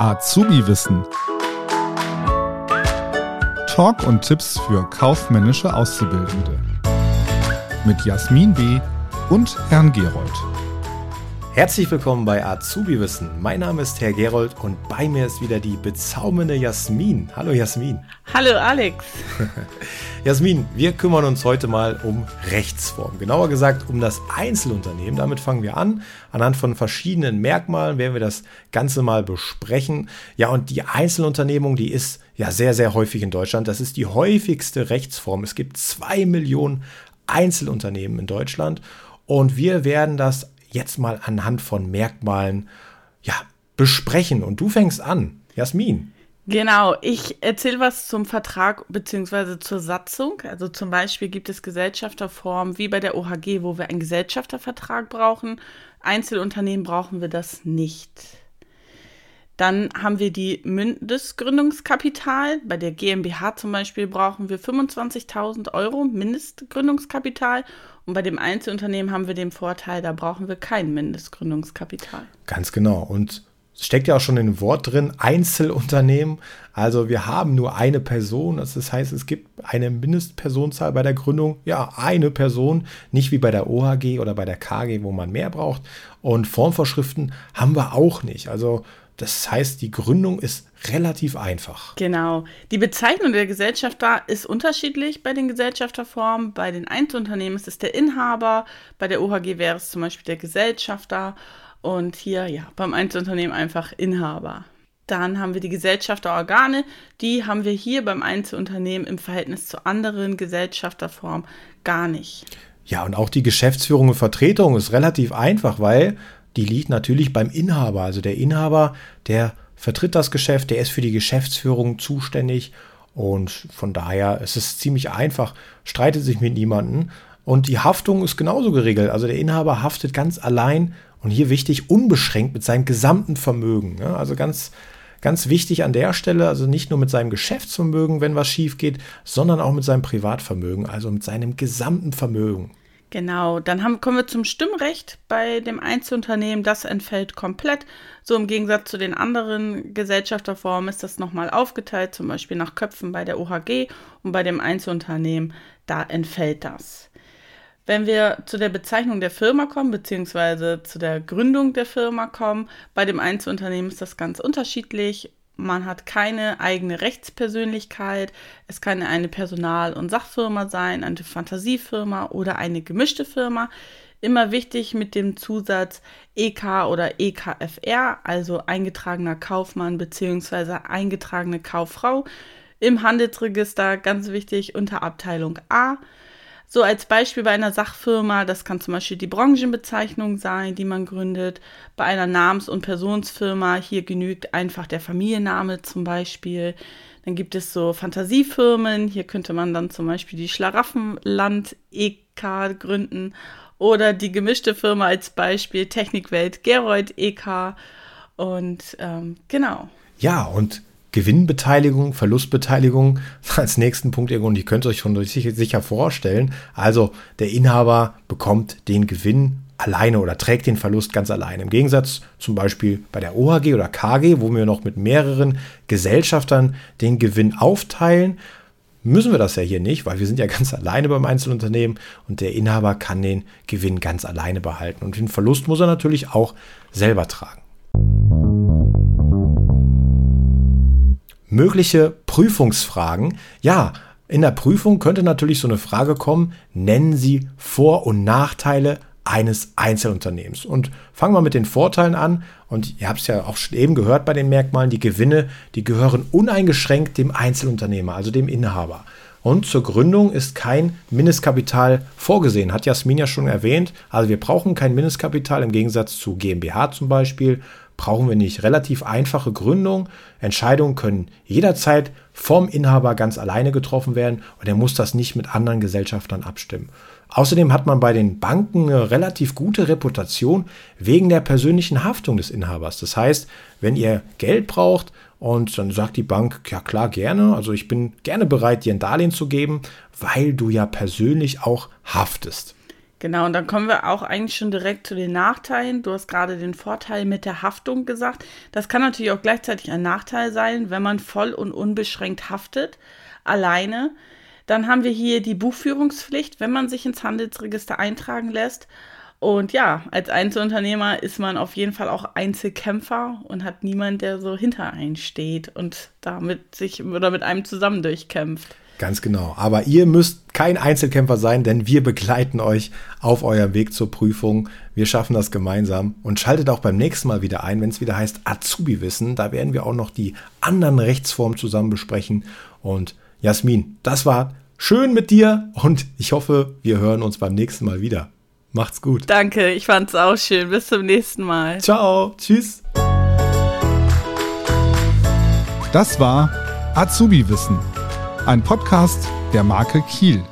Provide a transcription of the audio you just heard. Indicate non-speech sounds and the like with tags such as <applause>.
Azubi-Wissen. Talk und Tipps für kaufmännische Auszubildende. Mit Jasmin B. und Herrn Gerold. Herzlich willkommen bei Azubi Wissen. Mein Name ist Herr Gerold und bei mir ist wieder die bezaubernde Jasmin. Hallo Jasmin. Hallo Alex. <laughs> Jasmin, wir kümmern uns heute mal um Rechtsform. Genauer gesagt um das Einzelunternehmen. Damit fangen wir an. Anhand von verschiedenen Merkmalen werden wir das Ganze mal besprechen. Ja, und die Einzelunternehmung, die ist ja sehr, sehr häufig in Deutschland. Das ist die häufigste Rechtsform. Es gibt zwei Millionen Einzelunternehmen in Deutschland. Und wir werden das jetzt mal anhand von Merkmalen ja, besprechen. Und du fängst an, Jasmin. Genau, ich erzähle was zum Vertrag bzw. zur Satzung. Also zum Beispiel gibt es Gesellschafterformen wie bei der OHG, wo wir einen Gesellschaftervertrag brauchen. Einzelunternehmen brauchen wir das nicht. Dann haben wir die Mindestgründungskapital. Bei der GmbH zum Beispiel brauchen wir 25.000 Euro Mindestgründungskapital. Und bei dem Einzelunternehmen haben wir den Vorteil, da brauchen wir kein Mindestgründungskapital. Ganz genau. Und steckt ja auch schon dem Wort drin, Einzelunternehmen. Also wir haben nur eine Person. Das heißt, es gibt eine Mindestpersonenzahl bei der Gründung. Ja, eine Person, nicht wie bei der OHG oder bei der KG, wo man mehr braucht. Und Formvorschriften haben wir auch nicht. Also das heißt, die Gründung ist relativ einfach. Genau. Die Bezeichnung der Gesellschafter ist unterschiedlich bei den Gesellschafterformen. Bei den Einzelunternehmen ist es der Inhaber, bei der OHG wäre es zum Beispiel der Gesellschafter und hier ja beim Einzelunternehmen einfach Inhaber. Dann haben wir die Gesellschafterorgane, die haben wir hier beim Einzelunternehmen im Verhältnis zu anderen Gesellschafterformen gar nicht. Ja, und auch die Geschäftsführung und Vertretung ist relativ einfach, weil die liegt natürlich beim Inhaber. Also der Inhaber, der vertritt das Geschäft, der ist für die Geschäftsführung zuständig und von daher ist es ziemlich einfach, streitet sich mit niemandem und die Haftung ist genauso geregelt. Also der Inhaber haftet ganz allein und hier wichtig, unbeschränkt mit seinem gesamten Vermögen. Also ganz, ganz wichtig an der Stelle, also nicht nur mit seinem Geschäftsvermögen, wenn was schief geht, sondern auch mit seinem Privatvermögen, also mit seinem gesamten Vermögen. Genau, dann haben, kommen wir zum Stimmrecht bei dem Einzelunternehmen. Das entfällt komplett. So im Gegensatz zu den anderen Gesellschafterformen ist das nochmal aufgeteilt, zum Beispiel nach Köpfen bei der OHG und bei dem Einzelunternehmen, da entfällt das. Wenn wir zu der Bezeichnung der Firma kommen, beziehungsweise zu der Gründung der Firma kommen, bei dem Einzelunternehmen ist das ganz unterschiedlich man hat keine eigene Rechtspersönlichkeit. Es kann eine Personal- und Sachfirma sein, eine Fantasiefirma oder eine gemischte Firma. Immer wichtig mit dem Zusatz EK oder EKFR, also eingetragener Kaufmann bzw. eingetragene Kauffrau. Im Handelsregister ganz wichtig unter Abteilung A. So als Beispiel bei einer Sachfirma, das kann zum Beispiel die Branchenbezeichnung sein, die man gründet. Bei einer Namens- und Personsfirma, hier genügt einfach der Familienname zum Beispiel. Dann gibt es so Fantasiefirmen, hier könnte man dann zum Beispiel die Schlaraffenland EK gründen oder die gemischte Firma als Beispiel Technikwelt Gerold EK. Und ähm, genau. Ja, und Gewinnbeteiligung, Verlustbeteiligung <laughs> als nächsten Punkt irgendwo, und ihr könnt euch schon sicher vorstellen. Also der Inhaber bekommt den Gewinn alleine oder trägt den Verlust ganz alleine. Im Gegensatz zum Beispiel bei der OHG oder KG, wo wir noch mit mehreren Gesellschaftern den Gewinn aufteilen, müssen wir das ja hier nicht, weil wir sind ja <laughs> ganz alleine beim Einzelunternehmen und der Inhaber kann den Gewinn ganz alleine behalten. Und den Verlust muss er natürlich auch selber tragen. Mögliche Prüfungsfragen. Ja, in der Prüfung könnte natürlich so eine Frage kommen, nennen Sie Vor- und Nachteile eines Einzelunternehmens. Und fangen wir mit den Vorteilen an. Und ihr habt es ja auch eben gehört bei den Merkmalen, die Gewinne, die gehören uneingeschränkt dem Einzelunternehmer, also dem Inhaber. Und zur Gründung ist kein Mindestkapital vorgesehen, hat Jasmin ja schon erwähnt. Also wir brauchen kein Mindestkapital im Gegensatz zu GmbH zum Beispiel brauchen wir nicht. Relativ einfache Gründung. Entscheidungen können jederzeit vom Inhaber ganz alleine getroffen werden und er muss das nicht mit anderen Gesellschaftern abstimmen. Außerdem hat man bei den Banken eine relativ gute Reputation wegen der persönlichen Haftung des Inhabers. Das heißt, wenn ihr Geld braucht und dann sagt die Bank, ja klar, gerne, also ich bin gerne bereit, dir ein Darlehen zu geben, weil du ja persönlich auch haftest. Genau, und dann kommen wir auch eigentlich schon direkt zu den Nachteilen. Du hast gerade den Vorteil mit der Haftung gesagt. Das kann natürlich auch gleichzeitig ein Nachteil sein, wenn man voll und unbeschränkt haftet, alleine. Dann haben wir hier die Buchführungspflicht, wenn man sich ins Handelsregister eintragen lässt. Und ja, als Einzelunternehmer ist man auf jeden Fall auch Einzelkämpfer und hat niemand, der so hinter einen steht und damit sich oder mit einem zusammen durchkämpft. Ganz genau. Aber ihr müsst kein Einzelkämpfer sein, denn wir begleiten euch auf eurem Weg zur Prüfung. Wir schaffen das gemeinsam und schaltet auch beim nächsten Mal wieder ein, wenn es wieder heißt Azubi-Wissen. Da werden wir auch noch die anderen Rechtsformen zusammen besprechen. Und Jasmin, das war schön mit dir und ich hoffe, wir hören uns beim nächsten Mal wieder. Macht's gut. Danke, ich fand's auch schön. Bis zum nächsten Mal. Ciao. Tschüss. Das war Azubi-Wissen ein Podcast der Marke Kiel.